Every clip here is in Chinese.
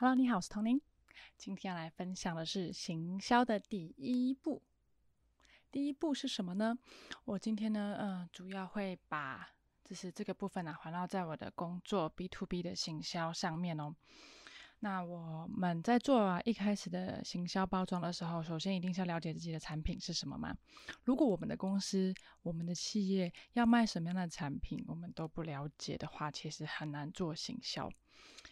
Hello，你好，我是童宁。今天要来分享的是行销的第一步。第一步是什么呢？我今天呢，嗯，主要会把就是这个部分呢，环绕在我的工作 B to B 的行销上面哦。那我们在做一开始的行销包装的时候，首先一定是要了解自己的产品是什么嘛。如果我们的公司、我们的企业要卖什么样的产品，我们都不了解的话，其实很难做行销。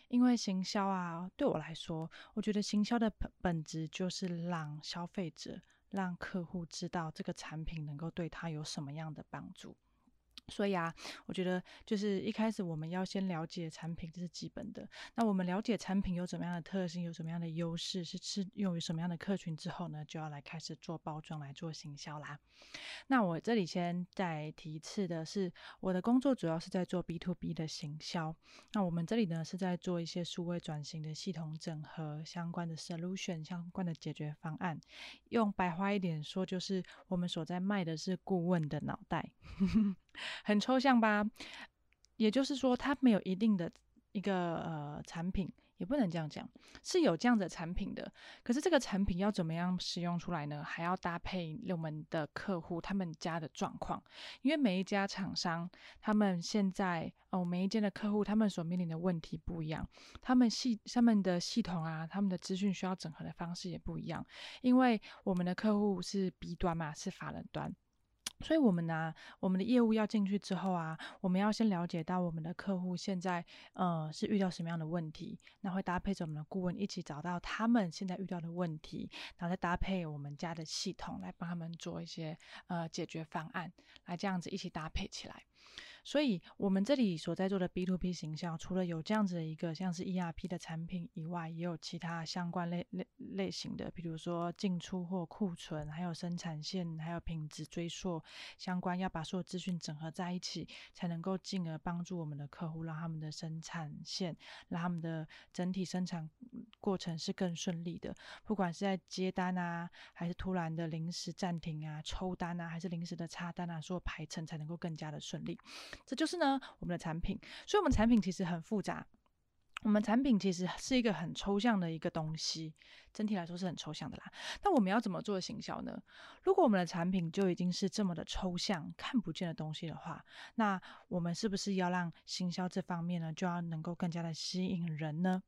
因为行销啊，对我来说，我觉得行销的本本质就是让消费者、让客户知道这个产品能够对他有什么样的帮助。所以啊，我觉得就是一开始我们要先了解产品，这是基本的。那我们了解产品有怎么样的特性，有什么样的优势，是适用于什么样的客群之后呢，就要来开始做包装，来做行销啦。那我这里先再提一次的是，我的工作主要是在做 B to B 的行销。那我们这里呢是在做一些数位转型的系统整合相关的 solution，相关的解决方案。用白话一点说，就是我们所在卖的是顾问的脑袋。很抽象吧？也就是说，它没有一定的一个呃产品，也不能这样讲，是有这样的产品的。可是这个产品要怎么样使用出来呢？还要搭配我们的客户他们家的状况，因为每一家厂商他们现在哦，每一间的客户他们所面临的问题不一样，他们系他们的系统啊，他们的资讯需要整合的方式也不一样。因为我们的客户是 B 端嘛，是法人端。所以，我们呢，我们的业务要进去之后啊，我们要先了解到我们的客户现在呃是遇到什么样的问题，那会搭配着我们的顾问一起找到他们现在遇到的问题，然后再搭配我们家的系统来帮他们做一些呃解决方案，来这样子一起搭配起来。所以，我们这里所在做的 B to B 形象，除了有这样子的一个像是 ERP 的产品以外，也有其他相关类类类型的，比如说进出货库存，还有生产线，还有品质追溯相关，要把所有资讯整合在一起，才能够进而帮助我们的客户，让他们的生产线，让他们的整体生产过程是更顺利的。不管是在接单啊，还是突然的临时暂停啊、抽单啊，还是临时的插单啊，所有排程才能够更加的顺利。这就是呢，我们的产品。所以，我们产品其实很复杂。我们产品其实是一个很抽象的一个东西，整体来说是很抽象的啦。那我们要怎么做行销呢？如果我们的产品就已经是这么的抽象、看不见的东西的话，那我们是不是要让行销这方面呢，就要能够更加的吸引人呢？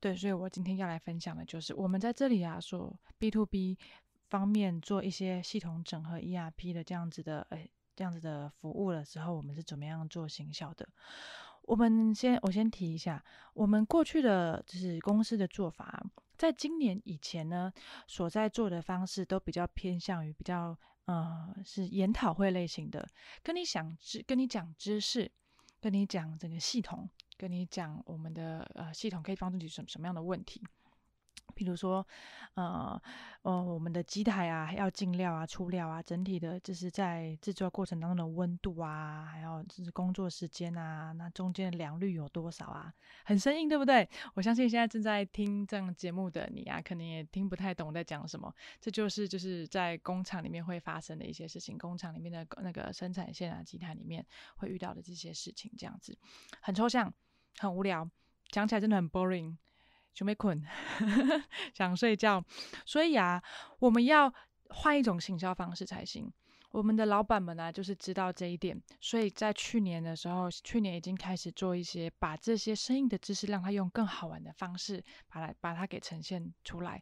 对，所以我今天要来分享的就是我们在这里啊，说 B to B 方面做一些系统整合 ERP 的这样子的，诶。这样子的服务的时候，我们是怎么样做行销的？我们先我先提一下，我们过去的就是公司的做法，在今年以前呢，所在做的方式都比较偏向于比较呃是研讨会类型的，跟你讲知跟你讲知识，跟你讲整个系统，跟你讲我们的呃系统可以帮助你什什么样的问题。比如说，呃，呃，我们的机台啊，要进料啊、出料啊，整体的就是在制作过程当中的温度啊，还有就是工作时间啊，那中间的良率有多少啊？很生硬，对不对？我相信现在正在听这样节目的你啊，可能也听不太懂我在讲什么。这就是就是在工厂里面会发生的一些事情，工厂里面的那个生产线啊、机台里面会遇到的这些事情，这样子很抽象、很无聊，讲起来真的很 boring。就没困，想睡觉，所以啊，我们要换一种行销方式才行。我们的老板们呢，就是知道这一点，所以在去年的时候，去年已经开始做一些把这些生硬的知识，让他用更好玩的方式，把它把它给呈现出来。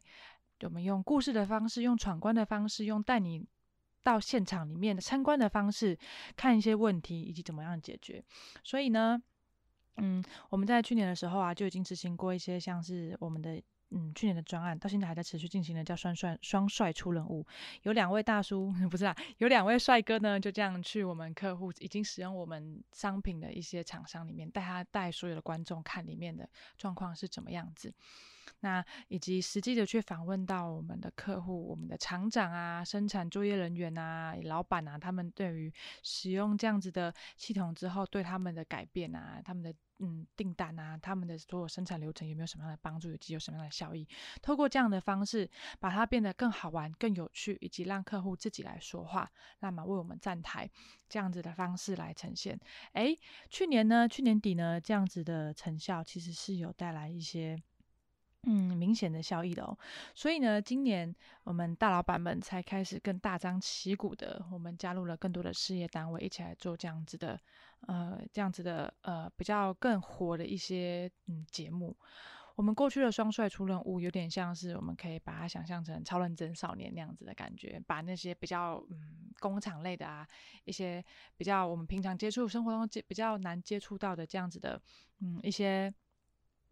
我们用故事的方式，用闯关的方式，用带你到现场里面的参观的方式，看一些问题以及怎么样解决。所以呢。嗯，我们在去年的时候啊，就已经执行过一些像是我们的嗯去年的专案，到现在还在持续进行的，叫双帅双帅出人物。有两位大叔 不是啊，有两位帅哥呢，就这样去我们客户已经使用我们商品的一些厂商里面，带他带所有的观众看里面的状况是怎么样子。那以及实际的去访问到我们的客户、我们的厂长啊、生产作业人员啊、老板啊，他们对于使用这样子的系统之后，对他们的改变啊、他们的嗯订单啊、他们的所有生产流程有没有什么样的帮助，以及有什么样的效益？透过这样的方式，把它变得更好玩、更有趣，以及让客户自己来说话，那么为我们站台这样子的方式来呈现。哎，去年呢，去年底呢，这样子的成效其实是有带来一些。嗯，明显的效益的哦。所以呢，今年我们大老板们才开始更大张旗鼓的，我们加入了更多的事业单位，一起来做这样子的，呃，这样子的，呃，比较更火的一些嗯节目。我们过去的双帅出任务，有点像是我们可以把它想象成超认真少年那样子的感觉，把那些比较嗯工厂类的啊，一些比较我们平常接触生活中接比较难接触到的这样子的，嗯一些。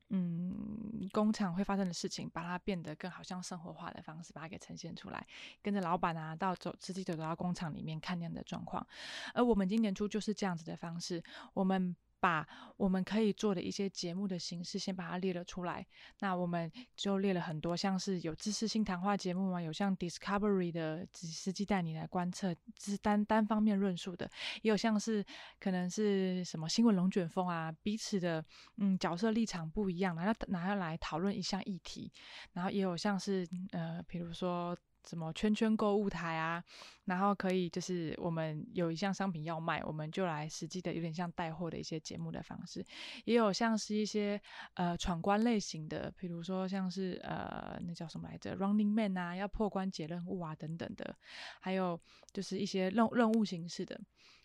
嗯，工厂会发生的事情，把它变得更好像生活化的方式，把它给呈现出来。跟着老板啊，到走实际走到工厂里面看那样的状况。而我们今年初就是这样子的方式，我们。把我们可以做的一些节目的形式先把它列了出来，那我们就列了很多，像是有知识性谈话节目嘛，有像 Discovery 的实际带你来观测，是单单方面论述的，也有像是可能是什么新闻龙卷风啊，彼此的嗯角色立场不一样，拿拿来讨论一项议题，然后也有像是呃，比如说。什么圈圈购物台啊，然后可以就是我们有一项商品要卖，我们就来实际的有点像带货的一些节目的方式，也有像是一些呃闯关类型的，比如说像是呃那叫什么来着，Running Man 啊，要破关解任务啊等等的，还有就是一些任任务形式的。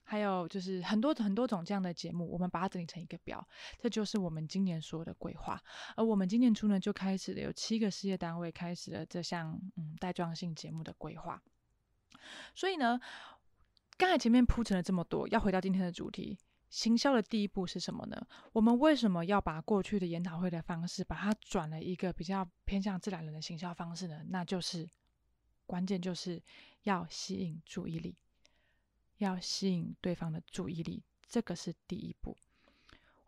还有就是很多很多种这样的节目，我们把它整理成一个表，这就是我们今年所有的规划。而我们今年初呢，就开始了有七个事业单位开始了这项嗯带状性节目的规划。所以呢，刚才前面铺陈了这么多，要回到今天的主题，行销的第一步是什么呢？我们为什么要把过去的研讨会的方式，把它转了一个比较偏向自然人的行销方式呢？那就是关键就是要吸引注意力。要吸引对方的注意力，这个是第一步。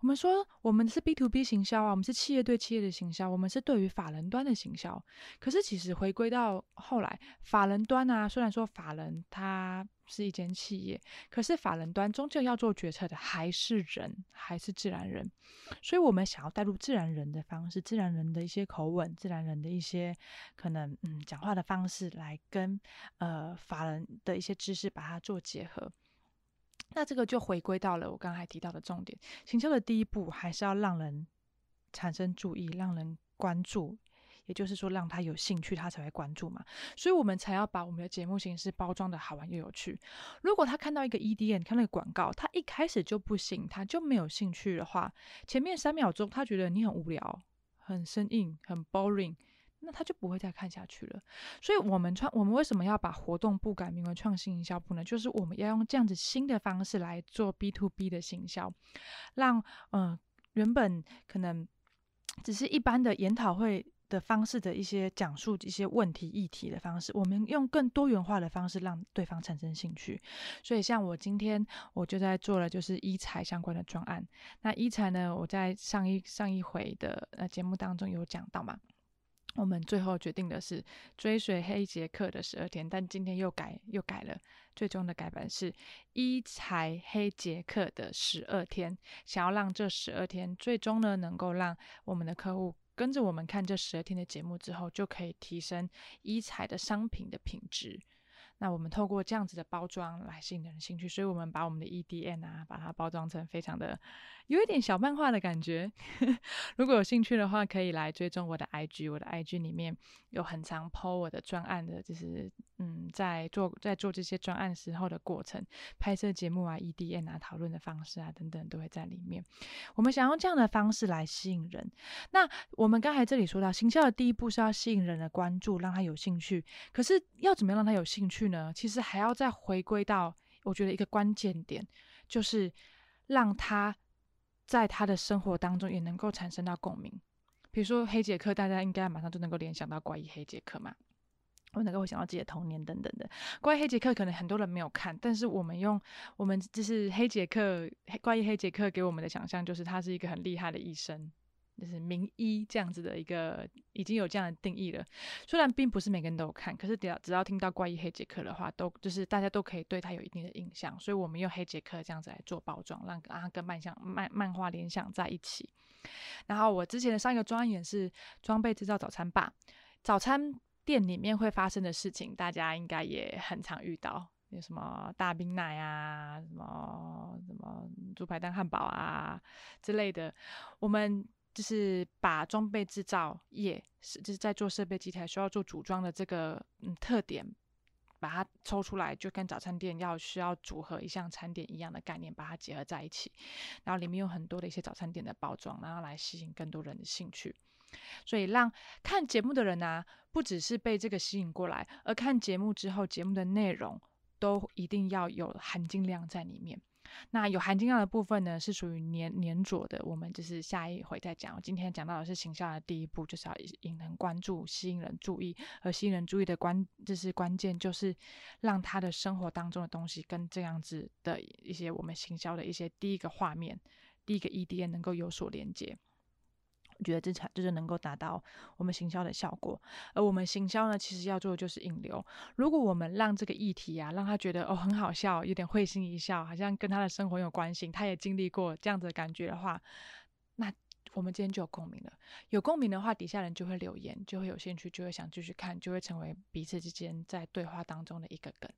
我们说我们是 B to B 行销啊，我们是企业对企业的行销，我们是对于法人端的行销。可是其实回归到后来，法人端啊，虽然说法人他是一间企业，可是法人端终究要做决策的还是人，还是自然人。所以我们想要带入自然人的方式，自然人的一些口吻，自然人的一些可能嗯讲话的方式，来跟呃法人的一些知识把它做结合。那这个就回归到了我刚才提到的重点，行销的第一步还是要让人产生注意，让人关注，也就是说让他有兴趣，他才会关注嘛。所以我们才要把我们的节目形式包装的好玩又有趣。如果他看到一个 EDN，看那个广告，他一开始就不行，他就没有兴趣的话，前面三秒钟他觉得你很无聊、很生硬、很 boring。那他就不会再看下去了。所以，我们创我们为什么要把活动部改名为创新营销部呢？就是我们要用这样子新的方式来做 B to B 的行销，让嗯原本可能只是一般的研讨会的方式的一些讲述一些问题议题的方式，我们用更多元化的方式让对方产生兴趣。所以，像我今天我就在做了就是医材相关的专案。那医材呢，我在上一上一回的呃节目当中有讲到嘛。我们最后决定的是追随黑杰克的十二天，但今天又改又改了，最终的改版是一才黑杰克的十二天，想要让这十二天最终呢能够让我们的客户跟着我们看这十二天的节目之后，就可以提升一彩的商品的品质。那我们透过这样子的包装来吸引人兴趣，所以我们把我们的 EDN 啊，把它包装成非常的有一点小漫画的感觉。如果有兴趣的话，可以来追踪我的 IG，我的 IG 里面有很长 PO 我的专案的，就是嗯，在做在做这些专案时候的过程，拍摄节目啊，EDN 啊，讨论的方式啊等等都会在里面。我们想用这样的方式来吸引人。那我们刚才这里说到，行销的第一步是要吸引人的关注，让他有兴趣。可是要怎么样让他有兴趣？呢，其实还要再回归到，我觉得一个关键点，就是让他在他的生活当中也能够产生到共鸣。比如说黑杰克，大家应该马上就能够联想到怪异黑杰克嘛，我能够会想到自己的童年等等的。关于黑杰克可能很多人没有看，但是我们用我们就是黑杰克怪异黑杰克给我们的想象，就是他是一个很厉害的医生。就是名医这样子的一个，已经有这样的定义了。虽然并不是每个人都有看，可是只要只要听到怪异黑杰克的话，都就是大家都可以对他有一定的印象。所以我们用黑杰克这样子来做包装，让啊跟漫像漫漫画联想在一起。然后我之前的上一个专业是装备制造早餐吧，早餐店里面会发生的事情，大家应该也很常遇到，有什么大冰奶啊，什么什么猪排蛋汉堡啊之类的，我们。就是把装备制造业是就是在做设备机台需要做组装的这个嗯特点，把它抽出来，就跟早餐店要需要组合一项餐点一样的概念，把它结合在一起。然后里面有很多的一些早餐店的包装，然后来吸引更多人的兴趣。所以让看节目的人呢，不只是被这个吸引过来，而看节目之后，节目的内容都一定要有含金量在里面。那有含金量的部分呢，是属于粘粘着的。我们就是下一回再讲。今天讲到的是形象的第一步，就是要引人关注、吸引人注意。而吸引人注意的关，就是关键，就是让他的生活当中的东西跟这样子的一些我们行销的一些第一个画面、第一个 EDN 能够有所连接。我觉得这才就是能够达到我们行销的效果，而我们行销呢，其实要做的就是引流。如果我们让这个议题啊，让他觉得哦很好笑，有点会心一笑，好像跟他的生活有关系，他也经历过这样子的感觉的话，那。我们今天就有共鸣了，有共鸣的话，底下人就会留言，就会有兴趣，就会想继续看，就会成为彼此之间在对话当中的一个梗，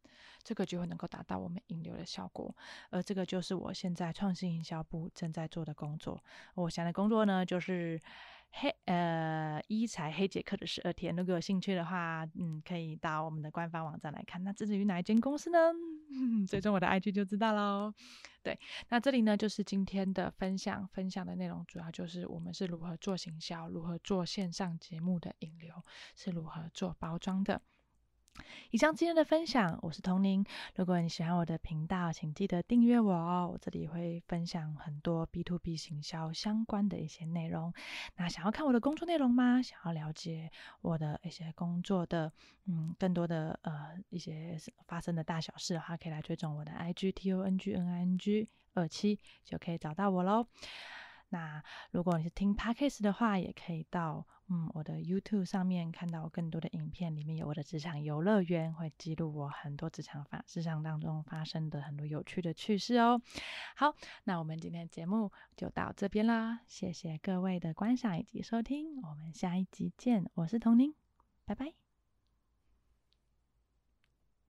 这个就会能够达到我们引流的效果。而这个就是我现在创新营销部正在做的工作。我想的工作呢，就是。黑呃，一才黑杰克的十二天，如果有兴趣的话，嗯，可以到我们的官方网站来看。那至于哪一间公司呢？追踪我的 IG 就知道喽。对，那这里呢就是今天的分享，分享的内容主要就是我们是如何做行销，如何做线上节目的引流，是如何做包装的。以上今天的分享，我是童宁。如果你喜欢我的频道，请记得订阅我哦。我这里会分享很多 B to B 行销相关的一些内容。那想要看我的工作内容吗？想要了解我的一些工作的嗯更多的呃一些发生的大小事的话，可以来追踪我的 IG T O N G N I N G 二七，就可以找到我喽。那如果你是听 Podcast 的话，也可以到嗯我的 YouTube 上面看到更多的影片，里面有我的职场游乐园，会记录我很多职场发职场当中发生的很多有趣的趣事哦。好，那我们今天节目就到这边啦，谢谢各位的观赏以及收听，我们下一集见，我是童宁，拜拜。